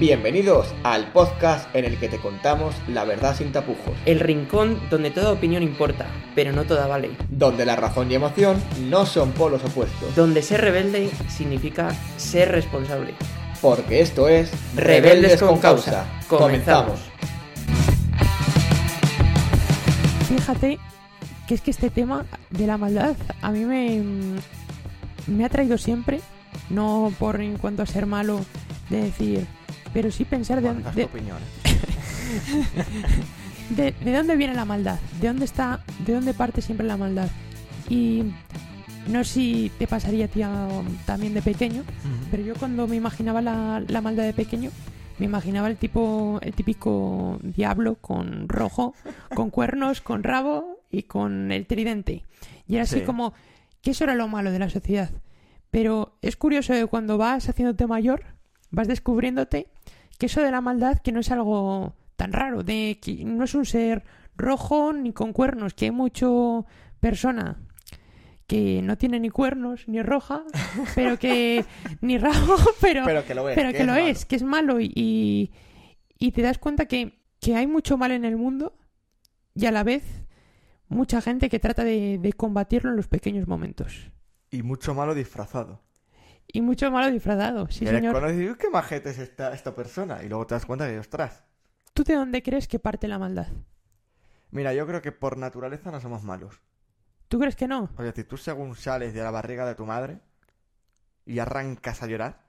Bienvenidos al podcast en el que te contamos la verdad sin tapujos, El rincón donde toda opinión importa, pero no toda vale. donde la razón y emoción no son polos opuestos, Donde ser rebelde significa ser responsable. porque esto es Rebeldes con Causa. Comenzamos. Fíjate que es que este tema de la maldad a mí me, me ha traído siempre, no por en cuanto a ser malo, de decir, pero sí pensar de, de- opinión. de- de dónde viene la maldad, de dónde está, de dónde parte siempre la maldad. Y no sé si te pasaría a ti um, también de pequeño, pero yo cuando me imaginaba la, la maldad de pequeño, me imaginaba el tipo, el típico diablo con rojo, con cuernos, con rabo y con el tridente. Y era así Sí. como que eso era lo malo de la sociedad. Pero es curioso que cuando vas haciéndote mayor, vas descubriéndote que eso de la maldad que no es algo tan raro, de que no es un ser rojo ni con cuernos, que hay mucho persona que no tiene ni cuernos ni roja, pero que ni rabo, pero, Pero que lo es. pero que, lo malo. es, que es malo y, y, y te das cuenta que, que hay mucho mal en el mundo y a la vez mucha gente que trata de, de combatirlo en los pequeños momentos. Y mucho malo disfrazado. Y mucho malo disfrazado, sí eres señor. "Uy, qué majete es esta, esta persona. Y luego te das cuenta que, ostras. ¿Tú de dónde crees que parte la maldad? Mira, yo creo que por naturaleza no somos malos. ¿Tú crees que no? Es decir, tú según sales de la barriga de tu madre y arrancas a llorar,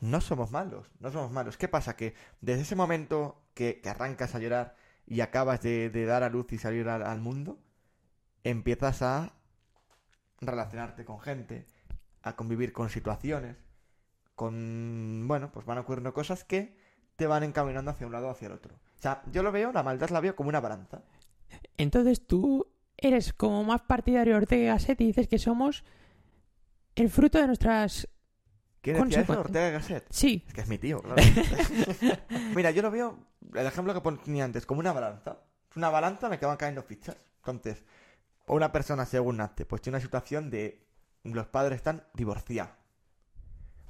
no somos malos, no somos malos. ¿Qué pasa? Que desde ese momento que, que arrancas a llorar y acabas de, de dar a luz y salir al, al mundo, empiezas a relacionarte con gente, a convivir con situaciones, con... Bueno, pues van ocurriendo cosas que te van encaminando hacia un lado o hacia el otro. O sea, yo lo veo, la maldad la veo como una balanza. Entonces tú eres como más partidario de Ortega y Gasset y dices que somos el fruto de nuestras... ¿Quién decía eso? Ortega y Gasset. Sí, Es que es mi tío, claro. Mira, yo lo veo, el ejemplo que ponía antes, como una balanza. Es una balanza, me acaban cayendo fichas. Entonces, una persona según nace, pues tiene una situación de los padres están divorciados.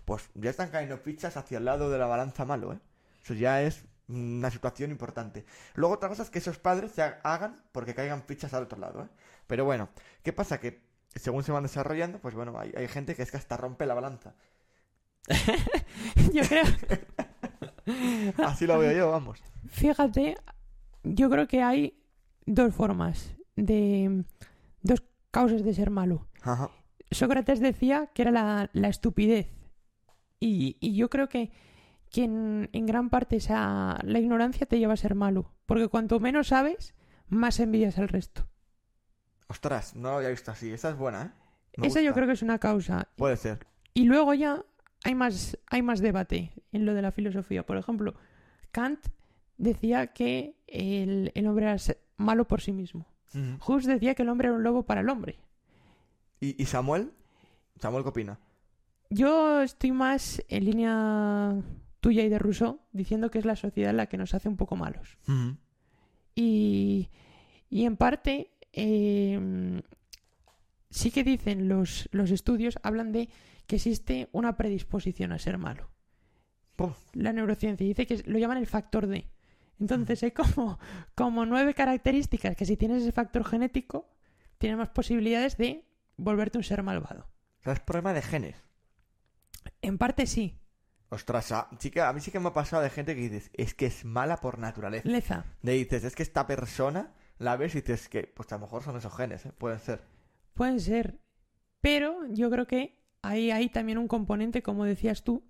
Pues ya están cayendo fichas hacia el lado de la balanza malo, ¿eh? Eso ya es una situación importante. Luego otra cosa es que esos padres se ha- hagan porque caigan fichas al otro lado, ¿eh? Pero bueno, ¿qué pasa? Que según se van desarrollando, pues bueno, hay, hay gente que es que hasta rompe la balanza. yo creo... Así lo veo yo, vamos. Fíjate, yo creo que hay dos formas de... dos causas de ser malo. Ajá. Sócrates decía que era la, la estupidez. Y, y yo creo que, que en, en gran parte esa, la ignorancia te lleva a ser malo. Porque cuanto menos sabes, más envidias al resto. Ostras, no lo había visto así. Esa es buena, ¿eh? Me Esa yo creo que es una causa. Puede ser. Y luego ya hay más, hay más debate en lo de la filosofía. Por ejemplo, Kant decía que el, el hombre era malo por sí mismo. Hus decía que el hombre era un lobo para el hombre. ¿Y, y Samuel? ¿Samuel qué opina? Yo estoy más en línea tuya y de Rousseau diciendo que es la sociedad la que nos hace un poco malos. Y, y en parte eh, sí que dicen los, los estudios, hablan de que existe una predisposición a ser malo. La neurociencia dice que lo llaman el factor D. Entonces hay como, como nueve características que si tienes ese factor genético, tienes más posibilidades de volverte un ser malvado. O sea, es problema de genes. En parte sí, Ostras, a, sí que- a mí sí que me ha pasado de gente que dices, es que es mala por naturaleza. leza. Le dices, es que esta persona la ves y dices que, pues a lo mejor son esos genes, ¿eh? Pueden ser. Pueden ser. Pero yo creo que ahí hay también un componente, como decías tú,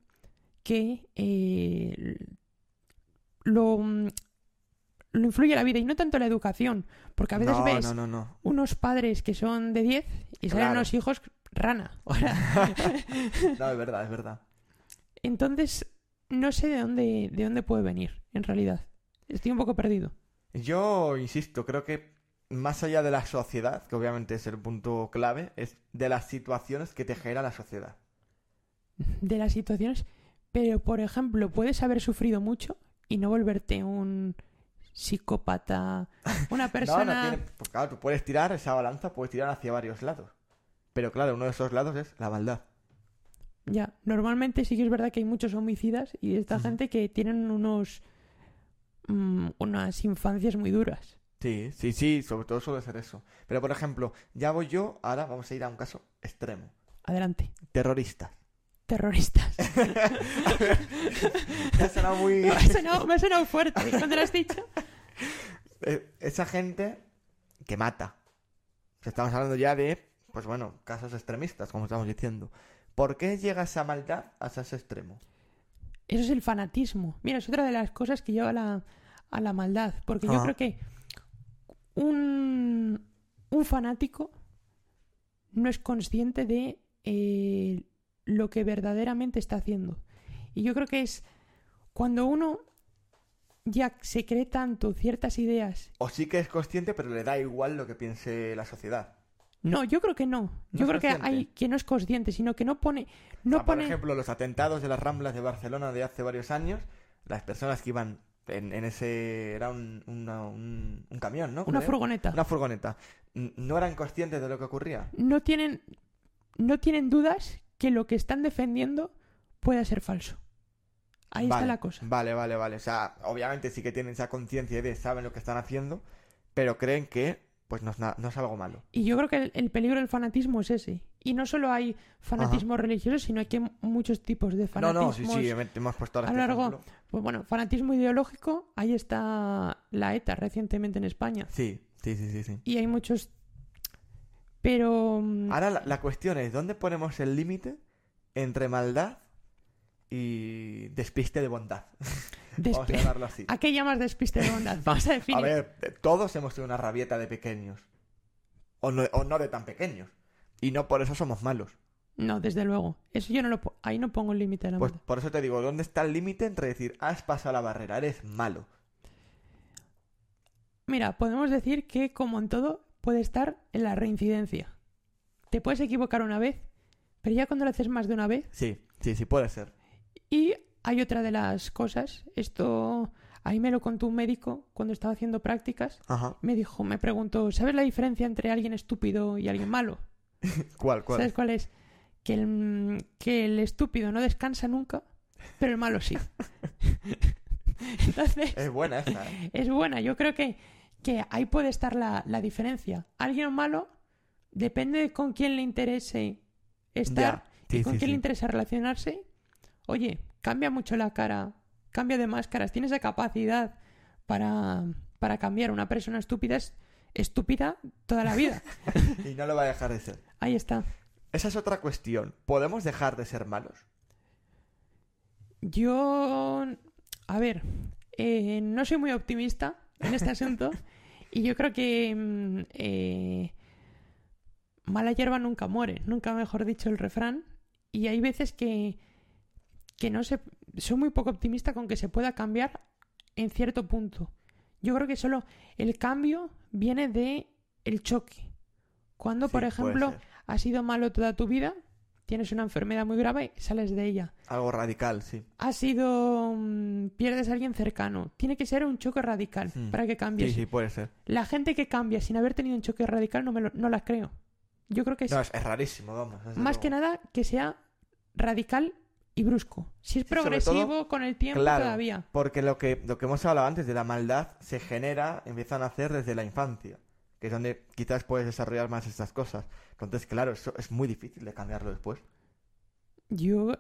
que eh, lo, mm, lo influye la vida y no tanto la educación. Porque a veces no, ves no, no, no. unos padres que son de 10 y salen Claro. unos hijos rana. No, es verdad, es verdad. entonces, no sé de dónde, de dónde puede venir, en realidad. Estoy un poco perdido. Yo insisto, creo que más allá de la sociedad, que obviamente es el punto clave, es de las situaciones que te genera la sociedad. De las situaciones. Pero, por ejemplo, puedes haber sufrido mucho y no volverte un psicópata, una persona... No, no tiene. Pues claro, tú puedes tirar esa balanza, puedes tirar hacia varios lados. Pero claro, uno de esos lados es la maldad. Ya, normalmente sí que es verdad que hay muchos homicidas y esta gente que tienen unos mm, unas infancias muy duras. Sí, sí, sí, sobre todo suele ser eso. Pero por ejemplo, ya voy yo, ahora vamos a ir a un caso extremo. Adelante. Terroristas. Terroristas. Muy... me, ha sonado, me ha sonado fuerte cuando lo has dicho. Eh, Esa gente que mata. Estamos hablando ya de, pues bueno, casos extremistas, como estamos diciendo. ¿Por qué llega esa maldad hasta ese extremo? Eso es el fanatismo. Mira, es otra de las cosas que lleva a la, a la maldad. Porque yo Ajá. creo que un, un fanático no es consciente de eh, lo que verdaderamente está haciendo. Y yo creo que es cuando uno ya se cree tanto ciertas ideas. O sí que es consciente, pero le da igual lo que piense la sociedad. No, yo creo que no. ¿No Yo creo que hay quien no es consciente, sino que no pone. O No por pone. ejemplo, los atentados de las Ramblas de Barcelona de hace varios años, las personas que iban en, en ese... Era un, una- un, un camión, ¿no? una furgoneta. Una furgoneta. ¿No eran conscientes de lo que ocurría? no tienen no tienen dudas que lo que están defendiendo pueda ser falso. Ahí está la cosa. Vale, vale, vale. O sea, obviamente sí que tienen esa conciencia de saben lo que están haciendo, pero creen que pues no es, no es algo malo. Y yo creo que el, el peligro del fanatismo es ese. Y no solo hay fanatismo religioso, sino que hay muchos tipos de No, fanatismos. no, sí, sí, hemos- puesto ahora a este lo largo. Pues bueno, fanatismo ideológico, ahí está la ETA recientemente en España. Sí, sí, sí, sí, sí. Y hay muchos. Pero. mm, Ahora la, la cuestión es, ¿dónde ponemos el límite entre maldad y despiste de bondad? Vamos a llamarlo así. ¿A qué llamas despiste de bondad? Vamos a definir. A ver, todos hemos tenido una rabieta de pequeños. O no, o no de tan pequeños. Y no por eso somos malos. No, desde luego. Eso yo no lo. Ahí no pongo el límite Pues maldad. por eso te digo, ¿dónde está el límite entre decir, has pasado la barrera, eres malo? Mira, podemos decir que, como en todo, puede estar en la reincidencia. Te puedes equivocar una vez, pero ya cuando lo haces más de una vez. Sí, sí, sí puede ser. Y hay otra de las cosas, esto ahí me lo contó un médico cuando estaba haciendo prácticas. Ajá. Me dijo, me preguntó, ¿sabes la diferencia entre alguien estúpido y alguien malo? ¿Cuál, cuál? ¿Sabes cuál es? Que el, que el estúpido no descansa nunca, pero el malo sí. Entonces, Es buena esa, ¿eh? es buena. Yo creo que, que ahí puede estar la, la diferencia. Alguien malo depende de con quién le interese estar Ya, sí, y con sí, quién sí. le interesa relacionarse. Oye, cambia mucho la cara, cambia de máscaras. Tienes esa capacidad para, para cambiar. Una persona estúpida es estúpida toda la vida. Y no lo va a dejar de ser. Ahí está. Esa es otra cuestión. ¿Podemos dejar de ser malos? Yo, a ver, eh, no soy muy optimista en este asunto y yo creo que mm, eh, mala hierba nunca muere, nunca mejor dicho el refrán. Y hay veces que, que no se... Soy muy poco optimista con que se pueda cambiar en cierto punto. Yo creo que solo el cambio viene de el choque. Cuando, Sí, por ejemplo, has sido malo toda tu vida, tienes una enfermedad muy grave y sales de ella Algo radical, sí. ha sido mm, pierdes a alguien cercano. Tiene que ser un choque radical Hmm. para que cambies. Sí, sí, puede ser. La gente que cambia sin haber tenido un choque radical no me lo, no la creo. Yo creo que es No, es, es rarísimo, vamos. más que nada que sea radical y brusco. Si es Sí, progresivo todo, con el tiempo Claro, todavía. porque lo que, lo que hemos hablado antes de la maldad se genera, empiezan a hacer desde la infancia, que es donde quizás puedes desarrollar más estas cosas. Entonces, claro, eso es muy difícil de cambiarlo después. Yo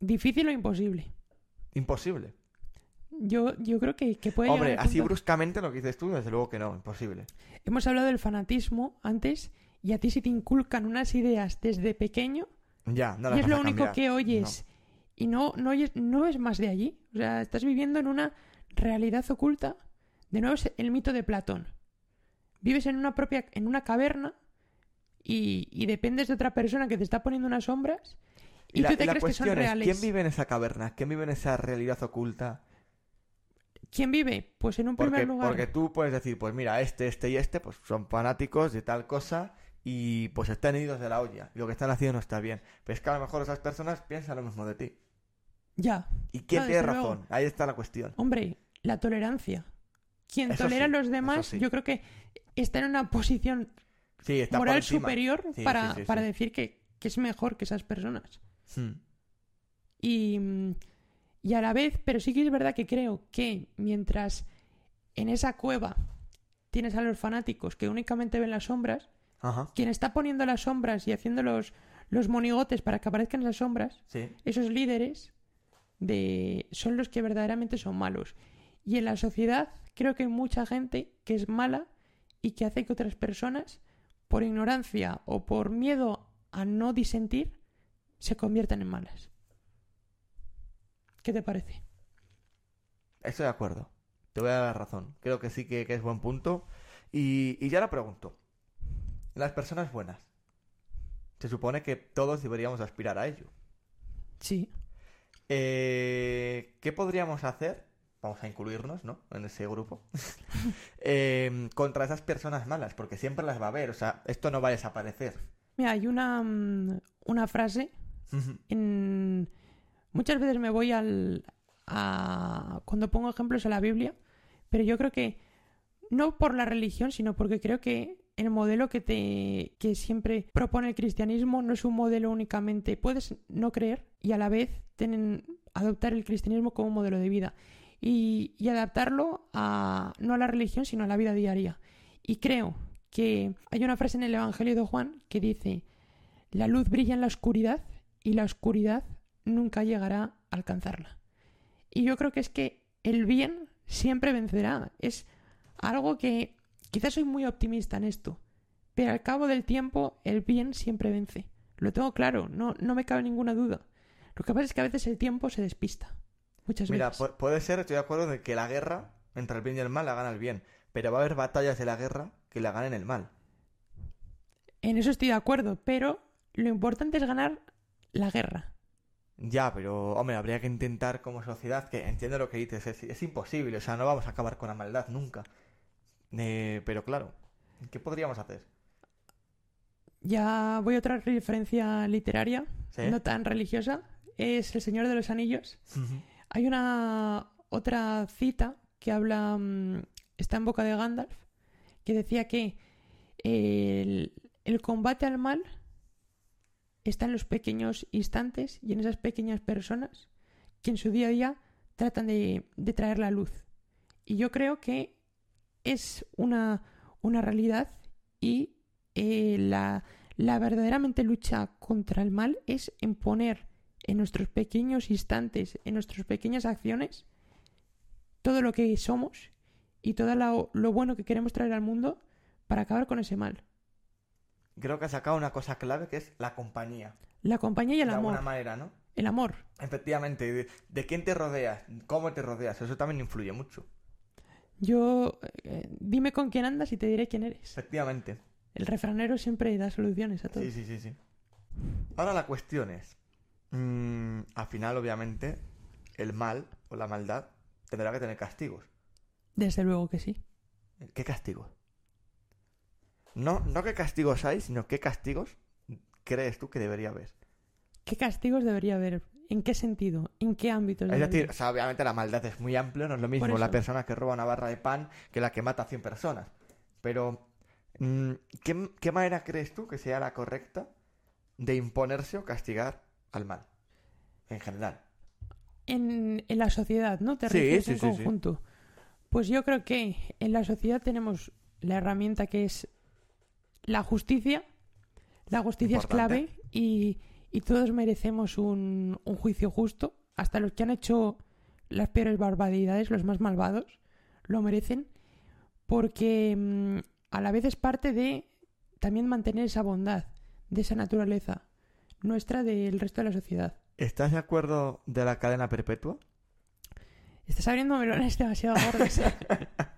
difícil o imposible. Imposible. Yo, yo creo que, que puede Hombre, así punto- bruscamente lo que dices tú, desde luego que no, imposible. Hemos hablado del fanatismo antes y a ti si te inculcan unas ideas desde pequeño Ya, no y las es vas lo único que oyes y no, no, oyes, no es más de allí. O sea, estás viviendo en una realidad oculta. De nuevo es el mito de Platón. Vives en una propia, en una caverna y, y dependes de otra persona que te está poniendo unas sombras y, la, tú te la crees que son es, reales. ¿quién vive en esa caverna? ¿Quién vive en esa realidad oculta? ¿Quién vive? Pues en un Porque, primer lugar. porque tú puedes decir, pues mira, este, este y este, pues son fanáticos de tal cosa y pues están idos de la olla. Y lo que están haciendo no está bien. Pero es que a lo mejor esas personas piensan lo mismo de ti. Ya. ¿Y quién No, tiene razón? luego. Ahí está la cuestión. Hombre, la tolerancia. Quien Eso tolera sí, a los demás, sí. yo creo que está en una posición Sí, está por moral superior Sí, para, sí, para decir que, que es mejor que esas personas. Hmm. Y, mm, y a la vez, pero sí que es verdad que creo que mientras en esa cueva tienes a los fanáticos que únicamente ven las sombras, Ajá. quien está poniendo las sombras y haciendo los, los monigotes para que aparezcan esas sombras, Sí. esos líderes de son los que verdaderamente son malos. Y en la sociedad creo que hay mucha gente que es mala y que hace que otras personas, por ignorancia o por miedo a no disentir, se conviertan en malas. ¿Qué te parece? Estoy de acuerdo. Te voy a dar razón. Creo que sí que, que es buen punto. Y, y ya la pregunto. Las personas buenas. Se supone que todos deberíamos aspirar a ello. Sí. Eh, ¿Qué podríamos hacer? Vamos a incluirnos, ¿no? En ese grupo. Eh, contra esas personas malas, porque siempre las va a haber. O sea, esto no va a desaparecer. Mira, hay una, mm, una frase en... Muchas veces me voy al... A... Cuando pongo ejemplos a la Biblia, pero yo creo que no por la religión, sino porque creo que el modelo que te que siempre propone el cristianismo no es un modelo únicamente puedes no creer y a la vez tienen, adoptar el cristianismo como un modelo de vida y, adaptarlo a no a la religión sino a la vida diaria y creo que hay una frase en el Evangelio de Juan que dice la luz brilla en la oscuridad y la oscuridad nunca llegará a alcanzarla y yo creo que es que el bien siempre vencerá es algo que quizás soy muy optimista en esto, pero al cabo del tiempo el bien siempre vence. Lo tengo claro, no, no me cabe ninguna duda. Lo que pasa es que a veces el tiempo se despista. Muchas Mira, veces. puede ser, estoy de acuerdo, de que la guerra entre el bien y el mal la gana el bien. Pero va a haber batallas de la guerra que la ganen el mal. En eso estoy de acuerdo, pero lo importante es ganar la guerra. Ya, pero, hombre, habría que intentar como sociedad, que entiendo lo que dices, es, es imposible, o sea, no vamos a acabar con la maldad nunca. Eh, pero claro, ¿qué podríamos hacer? Ya voy a otra referencia literaria, ¿Sí? no tan religiosa, es El Señor de los Anillos. Hay una otra cita que habla, mm, está en boca de Gandalf, que decía que el, el combate al mal está en los pequeños instantes y en esas pequeñas personas que en su día a día tratan de, de traer la luz. Y yo creo que es una, una realidad y eh, la, la verdaderamente lucha contra el mal es en poner en nuestros pequeños instantes, en nuestras pequeñas acciones, todo lo que somos y todo lo, lo bueno que queremos traer al mundo para acabar con ese mal. Creo que has sacado una cosa clave que es la compañía. La compañía y el de alguna amor. manera, ¿no? El amor. Efectivamente, de, de quién te rodeas, cómo te rodeas, eso también influye mucho. Yo, eh, dime con quién andas y te diré quién eres. Efectivamente. El refranero siempre da soluciones a todo. Sí, sí, sí, sí. Ahora la cuestión es, mm, al final, obviamente, el mal o la maldad tendrá que tener castigos. Desde luego que sí. ¿Qué castigos? No, no qué castigos hay, sino qué castigos crees tú que debería haber. ¿Qué castigos debería haber? ¿En qué sentido? ¿En qué ámbitos? Es decir, o sea, obviamente la maldad es muy amplio, no es lo mismo la persona que roba una barra de pan que la que mata a 100 personas. Pero, mm, ¿qué, qué manera crees tú que sea la correcta de imponerse o castigar al mal? En general. en, en la sociedad, ¿no? Te Sí, refieres sí, en sí, conjunto. Pues yo creo que en la sociedad tenemos la herramienta que es la justicia. La justicia es clave y, y todos merecemos un, un juicio justo. Hasta los que han hecho las peores barbaridades, los más malvados, lo merecen. Porque mm, a la vez es parte de también mantener esa bondad, de esa naturaleza nuestra del resto de la sociedad. ¿Estás de acuerdo de la cadena perpetua? Estás abriendo melones demasiado gordos.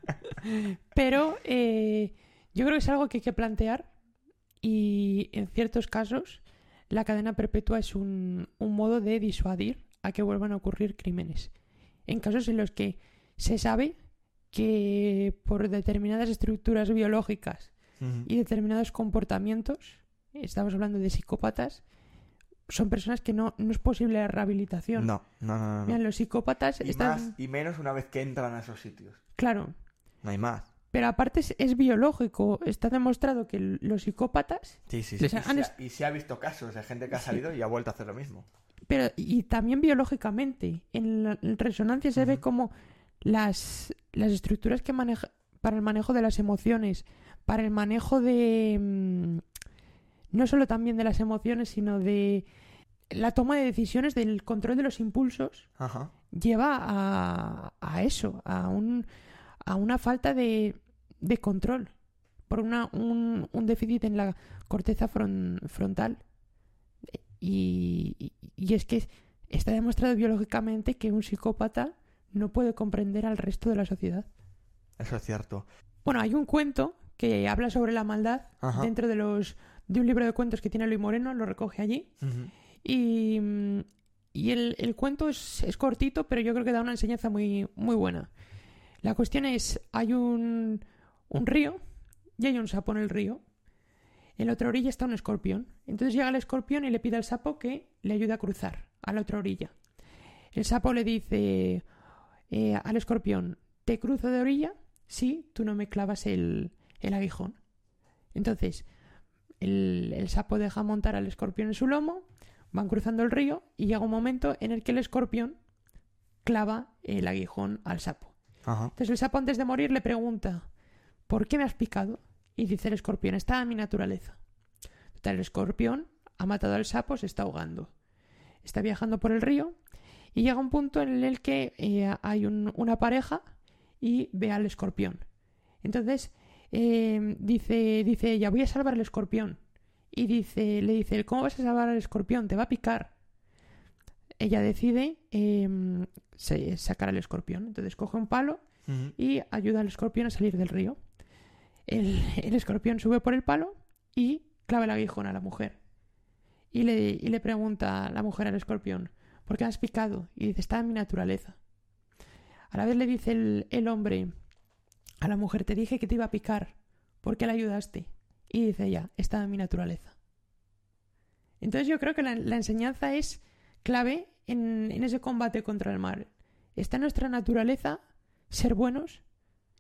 Pero eh, yo creo que es algo que hay que plantear y en ciertos casos la cadena perpetua es un, un modo de disuadir a que vuelvan a ocurrir crímenes. En casos en los que se sabe que por determinadas estructuras biológicas y determinados comportamientos, estamos hablando de psicópatas, son personas que no, no es posible la rehabilitación. No, no, no. Mira, los psicópatas Y, están... más, y menos una vez que entran a esos sitios. Claro, No hay más. Pero aparte es, es biológico. Está demostrado que los psicópatas Sí, sí, sí. Y, han se ha, y se ha visto casos de gente que ha salido y ha vuelto a hacer lo mismo. Pero, y también biológicamente. En la resonancia se ve como las, las estructuras que maneja para el manejo de las emociones, para el manejo de. mm, no solo también de las emociones, sino de la toma de decisiones, del control de los impulsos, Ajá. lleva a, a eso, a, un, a una falta de, de control, por una, un, un déficit en la corteza fron- frontal. Y, y- y es que está demostrado biológicamente que un psicópata no puede comprender al resto de la sociedad. Eso es cierto. Bueno, hay un cuento que habla sobre la maldad Ajá. dentro de los de un libro de cuentos que tiene Luis Moreno, lo recoge allí. Y, mm, y el, cuento es, cortito, pero yo creo que da una enseñanza muy, muy buena. La cuestión es, hay un, un río y hay un sapo en el río. En la otra orilla está un escorpión. Entonces llega el escorpión y le pide al sapo que le ayude a cruzar a la otra orilla. El sapo le dice eh, al escorpión, ¿te cruzo de orilla? Sí, tú no me clavas el, el aguijón. Entonces, el sapo deja montar al escorpión en su lomo, van cruzando el río y llega un momento en el que el escorpión clava el aguijón al sapo. Ajá. Entonces el sapo antes de morir le pregunta, ¿por qué me has picado? Y dice el escorpión, está a mi naturaleza. Total, el escorpión ha matado al sapo, se está ahogando. Está viajando por el río y llega un punto en el que eh, hay un- una pareja y ve al escorpión. Entonces eh, dice, dice ella, voy a salvar al escorpión. Y dice, le dice, ¿cómo vas a salvar al escorpión? Te va a picar. Ella decide eh, se- sacar al escorpión. Entonces coge un palo y ayuda al escorpión a salir del río. El, el escorpión sube por el palo y clava el aguijón a la mujer. Y le, y le pregunta a la mujer al escorpión, ¿por qué has picado? Y dice, está en mi naturaleza. A la vez le dice el, el hombre a la mujer, te dije que te iba a picar, ¿por qué la ayudaste? Y dice ella, está en mi naturaleza. Entonces yo creo que la, la enseñanza es clave en, en ese combate contra el mal. Está en nuestra naturaleza ser buenos,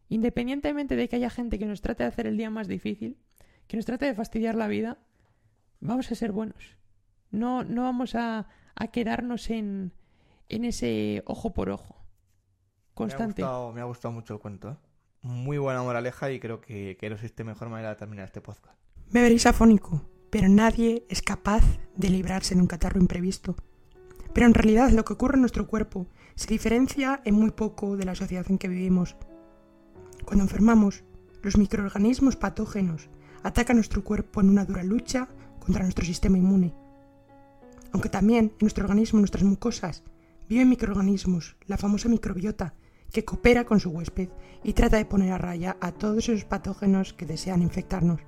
independientemente de que haya gente que nos trate de hacer el día más difícil, que nos trate de fastidiar la vida, vamos a ser buenos. No, no vamos a, a quedarnos en, en ese ojo por ojo constante. Me ha gustado, me ha gustado mucho el cuento, ¿eh? Muy buena moraleja y creo que, que no existe mejor manera de terminar este podcast. Me veréis afónico, pero nadie es capaz de librarse de un catarro imprevisto. Pero en realidad lo que ocurre en nuestro cuerpo se diferencia en muy poco de la sociedad en que vivimos. Cuando enfermamos, los microorganismos patógenos atacan nuestro cuerpo en una dura lucha contra nuestro sistema inmune. Aunque también en nuestro organismo, en nuestras mucosas, viven microorganismos, la famosa microbiota, que coopera con su huésped y trata de poner a raya a todos esos patógenos que desean infectarnos.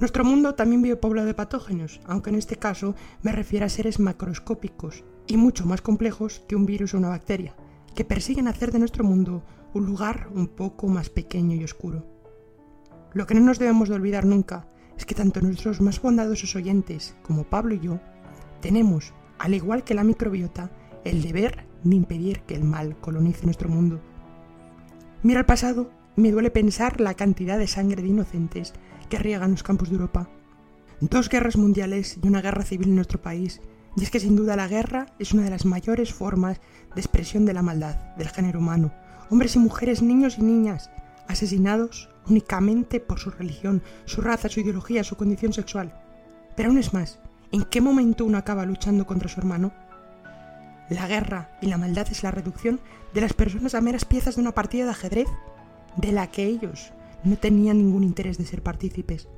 Nuestro mundo también vive poblado de patógenos, aunque en este caso me refiero a seres macroscópicos y mucho más complejos que un virus o una bacteria, que persiguen hacer de nuestro mundo un lugar un poco más pequeño y oscuro. Lo que no nos debemos de olvidar nunca es que tanto nuestros más bondadosos oyentes como Pablo y yo tenemos, al igual que la microbiota, el deber de impedir que el mal colonice nuestro mundo. Mira al pasado me duele pensar la cantidad de sangre de inocentes que riegan los campos de Europa. Dos guerras mundiales y una guerra civil en nuestro país, y es que sin duda la guerra es una de las mayores formas de expresión de la maldad del género humano. Hombres y mujeres, niños y niñas, asesinados únicamente por su religión, su raza, su ideología, su condición sexual. Pero aún es más, ¿en qué momento uno acaba luchando contra su hermano? La guerra y la maldad es la reducción de las personas a meras piezas de una partida de ajedrez de la que ellos no tenían ningún interés de ser partícipes.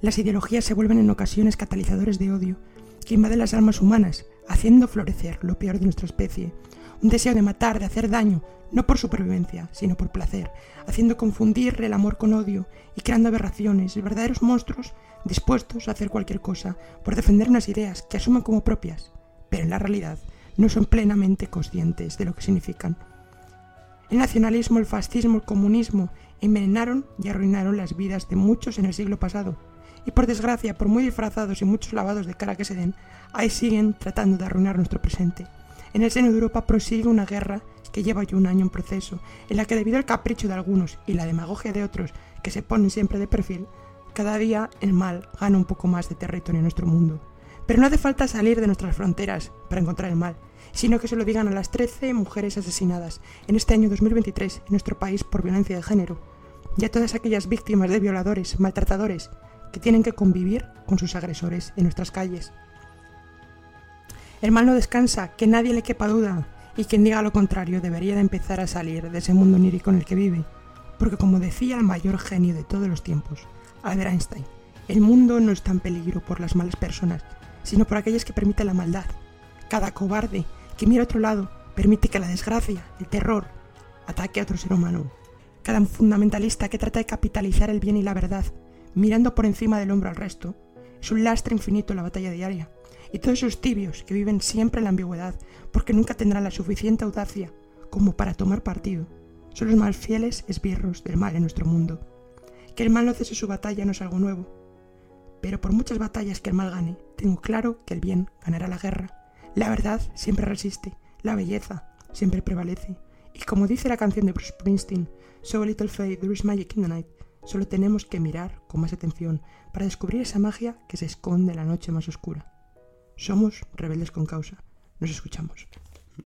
Las ideologías se vuelven en ocasiones catalizadores de odio que invaden las almas humanas, haciendo florecer lo peor de nuestra especie, un deseo de matar, de hacer daño, no por supervivencia, sino por placer, haciendo confundir el amor con odio y creando aberraciones, verdaderos monstruos dispuestos a hacer cualquier cosa por defender unas ideas que asumen como propias, pero en la realidad no son plenamente conscientes de lo que significan. El nacionalismo, el fascismo, el comunismo envenenaron y arruinaron las vidas de muchos en el siglo pasado. Y por desgracia, por muy disfrazados y muchos lavados de cara que se den, ahí siguen tratando de arruinar nuestro presente. En el seno de Europa prosigue una guerra que lleva ya un año en proceso, en la que debido al capricho de algunos y la demagogia de otros que se ponen siempre de perfil, cada día el mal gana un poco más de territorio en nuestro mundo. Pero no hace falta salir de nuestras fronteras para encontrar el mal, sino que se lo digan a las 13 mujeres asesinadas en este año 2023 en nuestro país por violencia de género, y a todas aquellas víctimas de violadores, maltratadores, que tienen que convivir con sus agresores en nuestras calles. El mal no descansa, que nadie le quepa duda, y quien diga lo contrario debería de empezar a salir de ese mundo onírico en el que vive, porque como decía el mayor genio de todos los tiempos, Albert Einstein, el mundo no está en peligro por las malas personas, sino por aquellas que permiten la maldad. Cada cobarde que mira a otro lado permite que la desgracia, el terror, ataque a otro ser humano. Cada fundamentalista que trata de capitalizar el bien y la verdad, mirando por encima del hombro al resto, es un lastre infinito en la batalla diaria. Y todos esos tibios que viven siempre en la ambigüedad, porque nunca tendrán la suficiente audacia como para tomar partido, son los más fieles esbirros del mal en nuestro mundo. Que el mal no cese su batalla no es algo nuevo, pero por muchas batallas que el mal gane, tengo claro que el bien ganará la guerra. La verdad siempre resiste, la belleza siempre prevalece. Y como dice la canción de Bruce Springsteen, So little faith, there is magic in the night, solo tenemos que mirar con más atención para descubrir esa magia que se esconde en la noche más oscura. Somos rebeldes con causa. Nos escuchamos.